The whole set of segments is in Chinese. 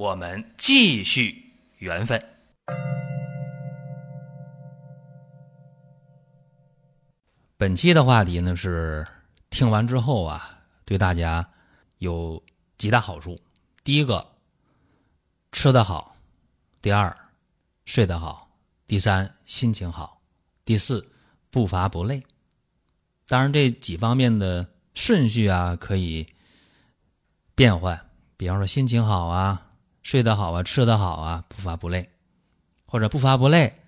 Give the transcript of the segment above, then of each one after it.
我们继续缘分。本期的话题呢是听完之后啊，对大家有几大好处。第一个，吃得好；第二，睡得好；第三，心情好；第四，不乏不累。当然，这几方面的顺序啊，可以变换。比方说，心情好啊，睡得好啊，吃得好啊，不乏不累；或者不乏不累，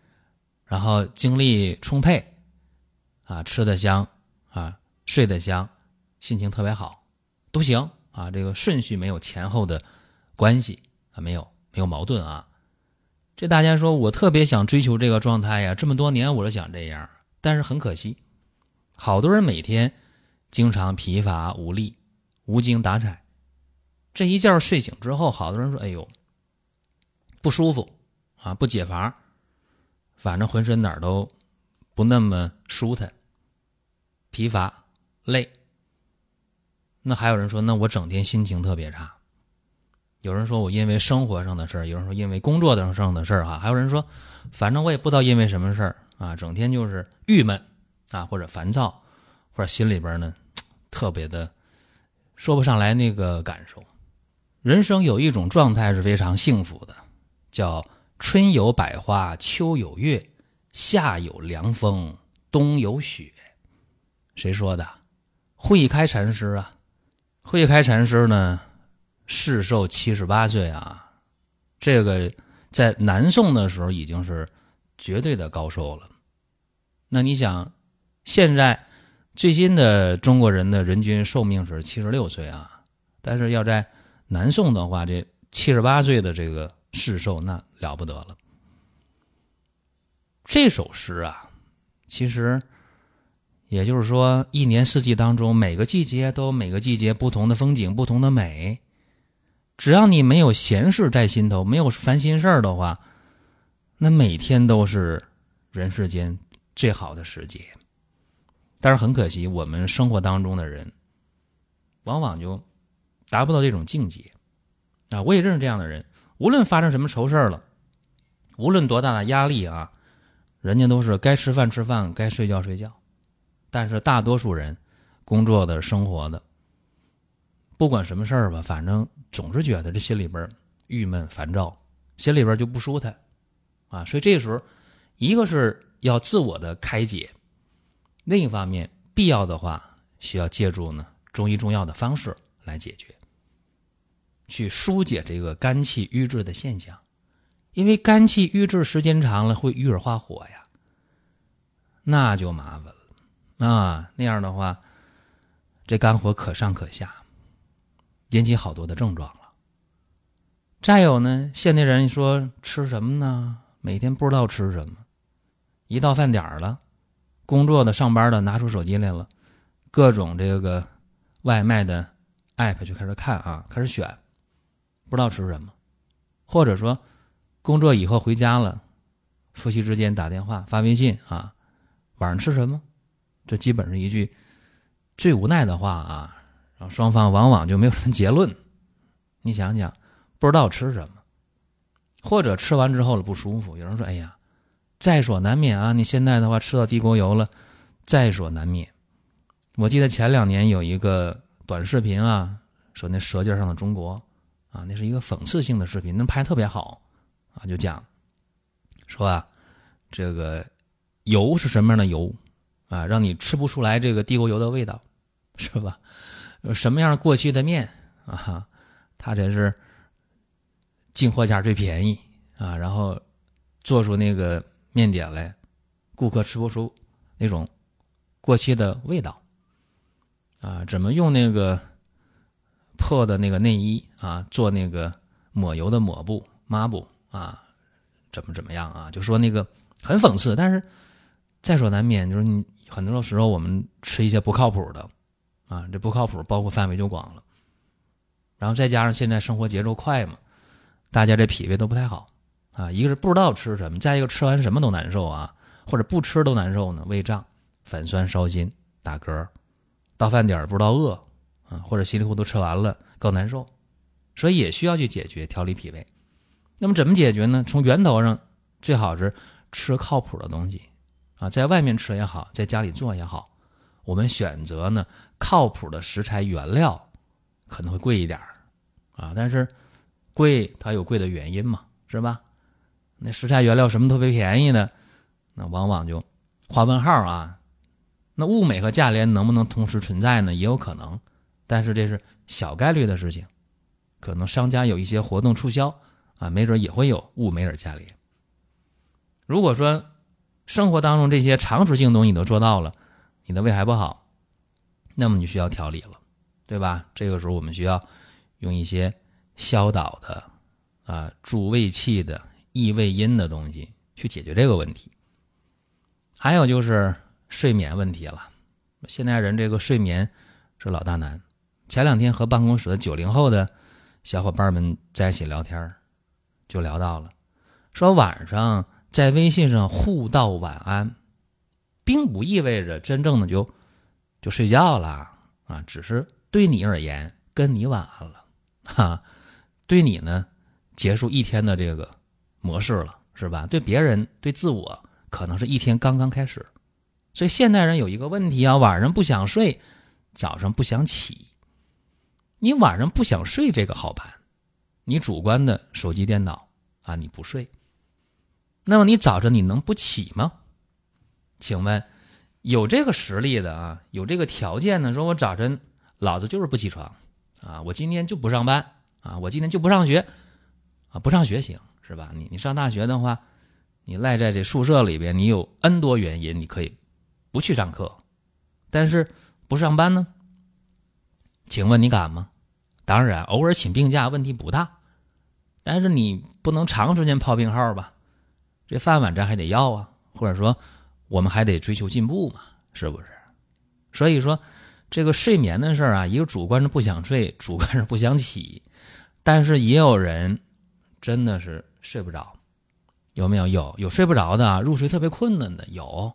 然后精力充沛。啊，吃的香，啊，睡得香，心情特别好，都行啊。这个顺序没有前后的关系啊，没有没有矛盾啊。这大家说我特别想追求这个状态呀，这么多年我都想这样，但是很可惜，好多人每天经常疲乏无力、无精打采。这一觉睡醒之后，好多人说：“哎呦，不舒服啊，不解乏，反正浑身哪儿都不那么舒坦。”疲乏、累，那还有人说，那我整天心情特别差。有人说我因为生活上的事儿，有人说因为工作上的事儿，哈，还有人说，反正我也不知道因为什么事儿啊，整天就是郁闷啊，或者烦躁，或者心里边呢特别的说不上来那个感受。人生有一种状态是非常幸福的，叫春有百花，秋有月，夏有凉风，冬有雪。谁说的？慧开禅师啊，慧开禅师呢，世寿七十八岁啊，这个在南宋的时候已经是绝对的高寿了。那你想，现在最新的中国人的人均寿命是七十六岁啊，但是要在南宋的话，这七十八岁的这个世寿那了不得了。这首诗啊，其实。也就是说，一年四季当中，每个季节都有每个季节不同的风景、不同的美。只要你没有闲事在心头，没有烦心事儿的话，那每天都是人世间最好的时节。但是很可惜，我们生活当中的人，往往就达不到这种境界。啊，我也认识这样的人，无论发生什么愁事了，无论多大的压力啊，人家都是该吃饭吃饭，该睡觉睡觉。但是大多数人，工作的、生活的，不管什么事儿吧，反正总是觉得这心里边郁闷、烦躁，心里边就不舒坦，啊，所以这时候，一个是要自我的开解，另一方面，必要的话需要借助呢中医中药的方式来解决，去疏解这个肝气郁滞的现象，因为肝气郁滞时间长了会郁而化火呀，那就麻烦了。啊，那样的话，这肝火可上可下，引起好多的症状了。再有呢，现代人说吃什么呢？每天不知道吃什么，一到饭点儿了，工作的、上班的拿出手机来了，各种这个外卖的 app 就开始看啊，开始选，不知道吃什么，或者说工作以后回家了，夫妻之间打电话发微信啊，晚上吃什么？这基本是一句最无奈的话啊，然后双方往往就没有什么结论。你想想，不知道吃什么，或者吃完之后了不舒服。有人说：“哎呀，在所难免啊！你现在的话吃到地沟油了，在所难免。”我记得前两年有一个短视频啊，说那《舌尖上的中国》啊，那是一个讽刺性的视频，那拍特别好啊，就讲说啊，这个油是什么样的油？啊，让你吃不出来这个地沟油的味道，是吧？什么样过期的面啊？它才是进货价最便宜啊！然后做出那个面点来，顾客吃不出那种过期的味道啊？怎么用那个破的那个内衣啊做那个抹油的抹布抹布啊，怎么怎么样啊，就说那个很讽刺，但是在所难免，就是你很多时候我们吃一些不靠谱的啊，这不靠谱包括范围就广了，然后再加上现在生活节奏快嘛，大家这脾胃都不太好啊，一个是不知道吃什么，再一个吃完什么都难受啊，或者不吃都难受呢，胃胀、反酸、烧心、打嗝，到饭点不知道饿或者稀里糊涂吃完了更难受。所以也需要去解决调理脾胃，那么怎么解决呢？从源头上最好是吃靠谱的东西啊，在外面吃也好，在家里做也好，我们选择呢靠谱的食材原料，可能会贵一点啊，但是贵它有贵的原因嘛，是吧？那食材原料什么特别便宜的，那往往就画问号啊。那物美和价廉能不能同时存在呢？也有可能，但是这是小概率的事情。可能商家有一些活动促销啊，没准也会有物美而价廉。如果说生活当中这些常识性东西你都做到了，你的胃还不好，那么你需要调理了，对吧？这个时候我们需要用一些消导的啊、助胃气的、益胃阴的东西去解决这个问题。还有就是睡眠问题了，现代人这个睡眠是老大难。前两天和办公室的九零后的。小伙伴们在一起聊天就聊到了，说晚上在微信上互道晚安，并不意味着真正的就就睡觉了啊，只是对你而言跟你晚安了，哈，对你呢结束一天的这个模式了，是吧？对别人对自我可能是一天刚刚开始，所以现代人有一个问题啊，晚上不想睡，早上不想起。你晚上不想睡这个好办，你主观的手机电脑啊你不睡，那么你早晨你能不起吗？请问有这个实力的啊，有这个条件的，说我早晨老子就是不起床啊，我今天就不上班啊，我今天就不上学啊，不上学行是吧？你你上大学的话，你赖在这宿舍里边，你有 N 多原因，你可以不去上课，但是不上班呢？请问你敢吗？当然，偶尔请病假问题不大，但是你不能长时间泡病号吧？这饭碗咱还得要啊，或者说我们还得追求进步嘛，是不是？所以说，这个睡眠的事儿啊，一个主观是不想睡，主观是不想起，但是也有人真的是睡不着，有没有？有有睡不着的，入睡特别困难的有，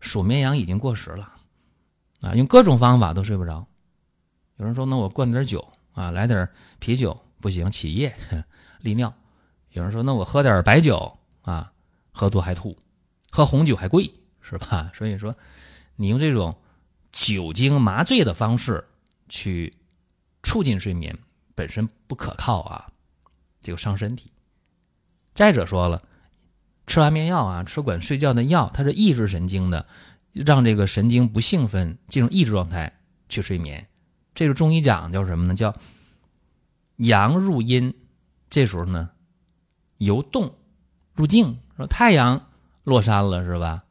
数绵羊已经过时了啊，用各种方法都睡不着。有人说，那我灌点酒。啊，来点啤酒不行，起夜利尿。有人说，那我喝点白酒啊，喝多还吐，喝红酒还贵，是吧？所以说，你用这种酒精麻醉的方式去促进睡眠，本身不可靠啊，这个伤身体。再者说了，吃安眠药啊，吃管睡觉的药，它是抑制神经的，让这个神经不兴奋，进入抑制状态去睡眠。这个中医讲叫什么呢？叫阳入阴，这时候呢，由动入静。说太阳落山了是吧？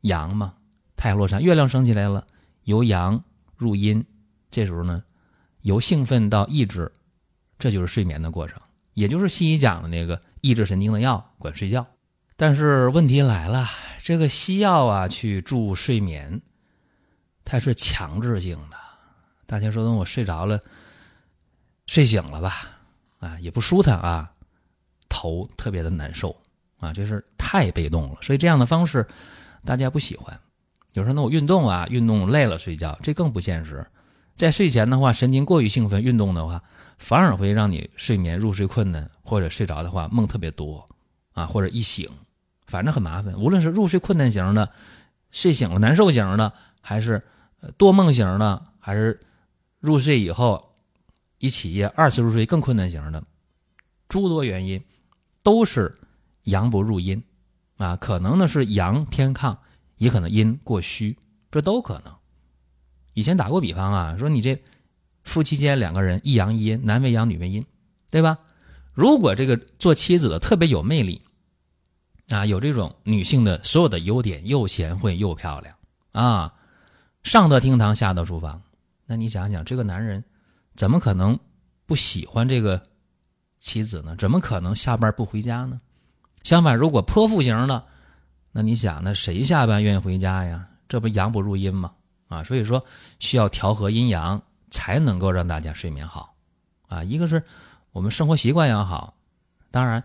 阳嘛，太阳落山，月亮升起来了，由阳入阴，这时候呢，由兴奋到抑制，这就是睡眠的过程，也就是西医讲的那个抑制神经的药管睡觉。但是问题来了，这个西药啊，去助睡眠，它是强制性的。大家说，等我睡着了，睡醒了吧，啊，也不舒坦啊，头特别的难受啊，这是太被动了。所以这样的方式，大家不喜欢。有时候呢，我运动啊，运动累了睡觉，这更不现实。在睡前的话，神经过于兴奋，运动的话，反而会让你睡眠入睡困难，或者睡着的话梦特别多啊，或者一醒，反正很麻烦。无论是入睡困难型的，睡醒了难受型的，还是多梦型的，还是。入睡以后，一起夜二次入睡更困难型的，诸多原因都是阳不入阴啊，可能呢是阳偏亢，也可能阴过虚，这都可能。以前打过比方啊，说你这夫妻间两个人一阳一阴，男为阳女为阴，对吧？如果这个做妻子的特别有魅力啊，有这种女性的所有的优点，又贤惠又漂亮啊，上得厅堂，下得厨房。那你想想，这个男人怎么可能不喜欢这个妻子呢？怎么可能下班不回家呢？相反，如果泼妇型的，那你想，那谁下班愿意回家呀？这不阳不入阴吗？啊，所以说需要调和阴阳，才能够让大家睡眠好。啊，一个是我们生活习惯要好，当然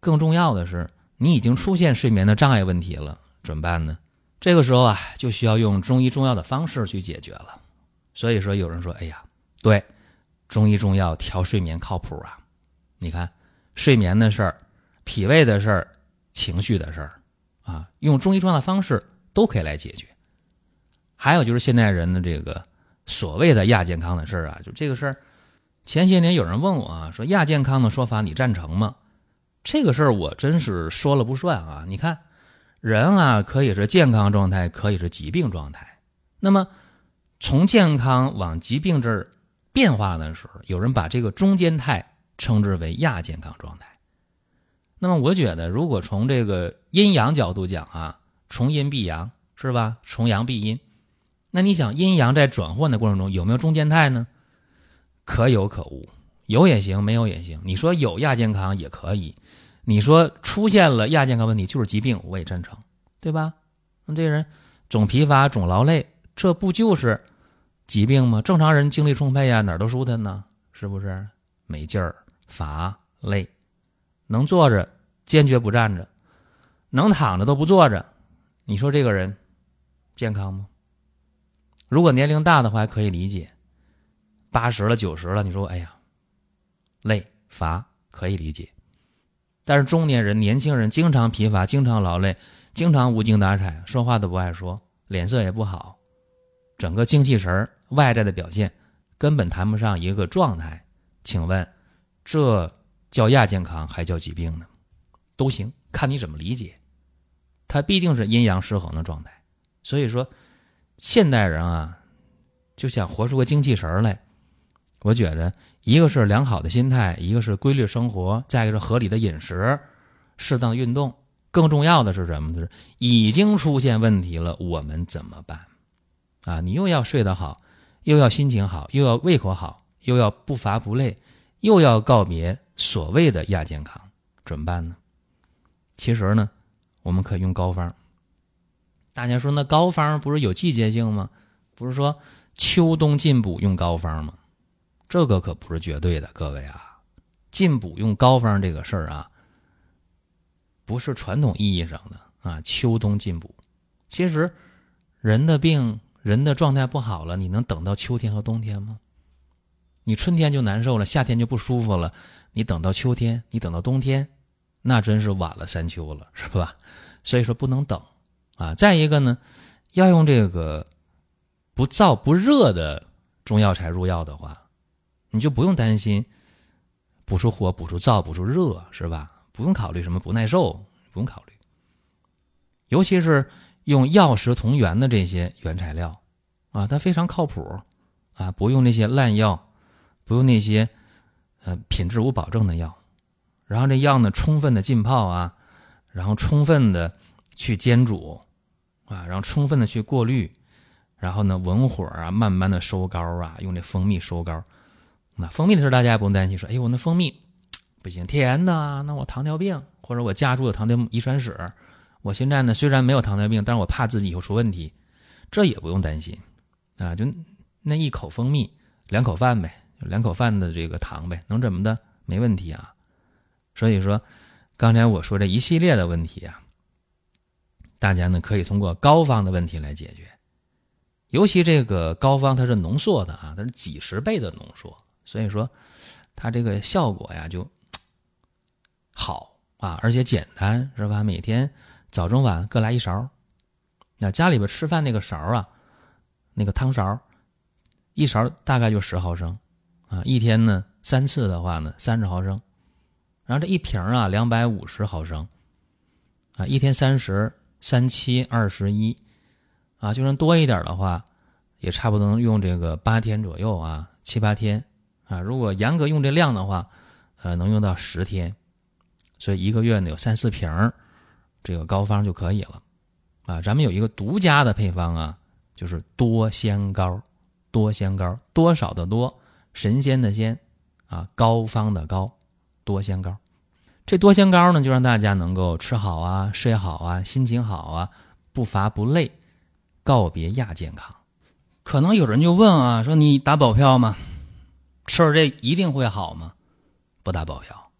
更重要的是，你已经出现睡眠的障碍问题了，怎么办呢？这个时候啊，就需要用中医中药的方式去解决了。所以说，有人说，哎呀，对，中医中药调睡眠靠谱啊。你看，睡眠的事儿、脾胃的事儿、情绪的事儿。啊，用中医中药的方式都可以来解决。还有就是现代人的这个所谓的亚健康的事儿啊，就这个事儿，前些年有人问我啊，说亚健康的说法你赞成吗？这个事儿我真是说了不算啊。你看，人啊可以是健康状态，可以是疾病状态。那么从健康往疾病这儿变化的时候，有人把这个中间态称之为亚健康状态。那么我觉得，如果从这个阴阳角度讲啊，从阴必阳是吧？从阳必阴。那你想，阴阳在转换的过程中有没有中间态呢？可有可无，有也行，没有也行。你说有亚健康也可以，你说出现了亚健康问题就是疾病，我也赞成，对吧？那这人总疲乏、总劳累，这不就是疾病吗？正常人精力充沛呀，哪都舒坦呢，是不是？没劲儿、乏、累。能坐着，坚决不站着；能躺着都不坐着。你说这个人健康吗？如果年龄大的话，可以理解。八十了、九十了，你说哎呀，累乏可以理解。但是中年人、年轻人经常疲乏、经常劳累、经常无精打采，说话都不爱说，脸色也不好，整个精气神儿外在的表现根本谈不上一个状态。请问这？叫亚健康还叫疾病呢，都行，看你怎么理解。它必定是阴阳失衡的状态。所以说，现代人啊，就想活出个精气神来。我觉得，一个是良好的心态，一个是规律生活，再一个是合理的饮食、适当运动。更重要的是什么？就是已经出现问题了，我们怎么办？啊，你又要睡得好，又要心情好，又要胃口好，又要不乏不累，又要告别。所谓的亚健康怎么办呢？其实呢，我们可以用膏方。大家说那膏方不是有季节性吗？不是说秋冬进补用膏方吗？这个可不是绝对的，各位啊，进补用膏方这个事儿啊，不是传统意义上的啊。秋冬进补，其实人的病、人的状态不好了，你能等到秋天和冬天吗？你春天就难受了，夏天就不舒服了。你等到秋天，你等到冬天，那真是晚了三秋了，是吧？所以说不能等啊。再一个呢，要用这个不燥不热的中药材入药的话，你就不用担心补出火、补出燥、补出热，是吧？不用考虑什么不耐受，不用考虑。尤其是用药食同源的这些原材料啊，它非常靠谱啊，不用那些烂药。不用那些，呃，品质无保证的药，然后这药呢，充分的浸泡啊，然后充分的去煎煮，啊，然后充分的去过滤，然后呢，文火啊，慢慢的收膏啊，用这蜂蜜收膏。那蜂蜜的事大家也不用担心，说，哎呦，我那蜂蜜不行，甜的，那我糖尿病，或者我家住有糖尿遗传史，我现在呢虽然没有糖尿病，但是我怕自己以后出问题，这也不用担心，啊，就那一口蜂蜜，两口饭呗。两口饭的这个糖呗，能怎么的？没问题啊。所以说，刚才我说这一系列的问题啊，大家呢可以通过膏方的问题来解决。尤其这个膏方它是浓缩的啊，它是几十倍的浓缩，所以说它这个效果呀就好啊，而且简单是吧？每天早中晚各来一勺。那家里边吃饭那个勺啊，那个汤勺，一勺大概就十毫升。啊，一天呢三次的话呢，三十毫升，然后这一瓶啊两百五十毫升，啊一天三十，三七二十一，啊就算多一点的话，也差不多能用这个八天左右啊，七八天啊。如果严格用这量的话，呃能用到十天，所以一个月呢有三四瓶这个膏方就可以了，啊咱们有一个独家的配方啊，就是多仙膏，多仙膏多少的多。神仙的仙，啊，膏方的膏，多仙膏，这多仙膏呢，就让大家能够吃好啊、睡好啊、心情好啊、不乏不累，告别亚健康。可能有人就问啊，说你打保票吗？吃了这一定会好吗？不打保票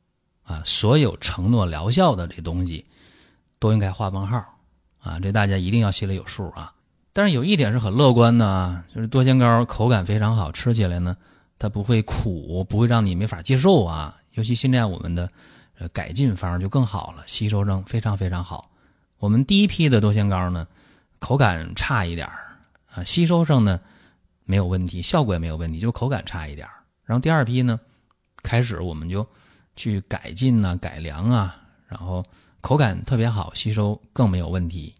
啊！所有承诺疗效的这东西，都应该画问号啊！这大家一定要心里有数啊！但是有一点是很乐观的啊，就是多仙膏口感非常好，吃起来呢，它不会苦，不会让你没法接受啊。尤其现在我们的改进方就更好了，吸收上非常非常好。我们第一批的多仙膏呢，口感差一点啊，吸收上呢没有问题，效果也没有问题，就口感差一点然后第二批呢，开始我们就去改进啊、改良啊，然后口感特别好，吸收更没有问题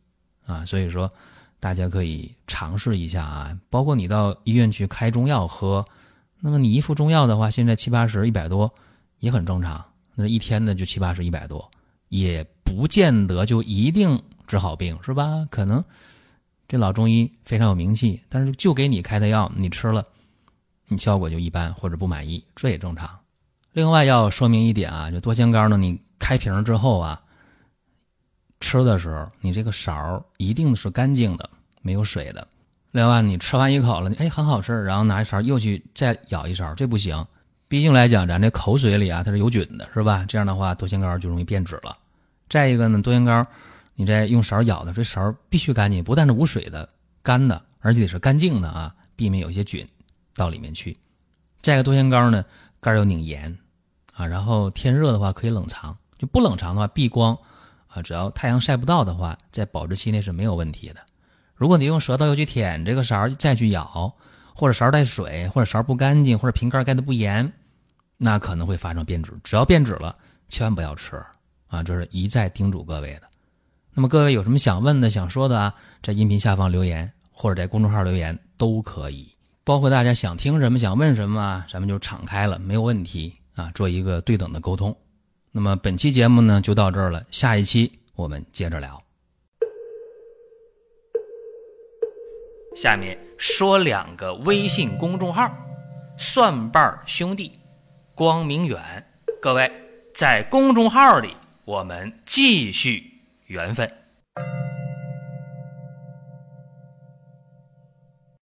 啊。所以说。大家可以尝试一下啊，包括你到医院去开中药喝，那么你一副中药的话，现在七八十、一百多也很正常。那一天呢就七八十、一百多，也不见得就一定治好病，是吧？可能这老中医非常有名气，但是就给你开的药，你吃了，你效果就一般或者不满意，这也正常。另外要说明一点啊，就多仙膏呢，你开瓶之后啊。吃的时候，你这个勺一定是干净的，没有水的。另外，你吃完一口了，哎，很好吃，然后拿一勺又去再舀一勺，这不行。毕竟来讲，咱这口水里啊，它是有菌的，是吧？这样的话，多仙膏就容易变质了。再一个呢，多仙膏，你再用勺舀的，这勺必须干净，不但是无水的、干的，而且得是干净的啊，避免有些菌到里面去。再一个，多仙膏呢，盖要拧严啊，然后天热的话可以冷藏，就不冷藏的话避光。啊，只要太阳晒不到的话，在保质期内是没有问题的。如果你用舌头又去舔这个勺再去咬，或者勺带水，或者勺不干净，或者瓶盖盖的不严，那可能会发生变质。只要变质了，千万不要吃啊！这是一再叮嘱各位的。那么各位有什么想问的、想说的啊？在音频下方留言，或者在公众号留言都可以。包括大家想听什么、想问什么啊，咱们就敞开了，没有问题啊，做一个对等的沟通。那么本期节目呢就到这儿了，下一期我们接着聊。下面说两个微信公众号：蒜瓣兄弟、光明远。各位在公众号里，我们继续缘分。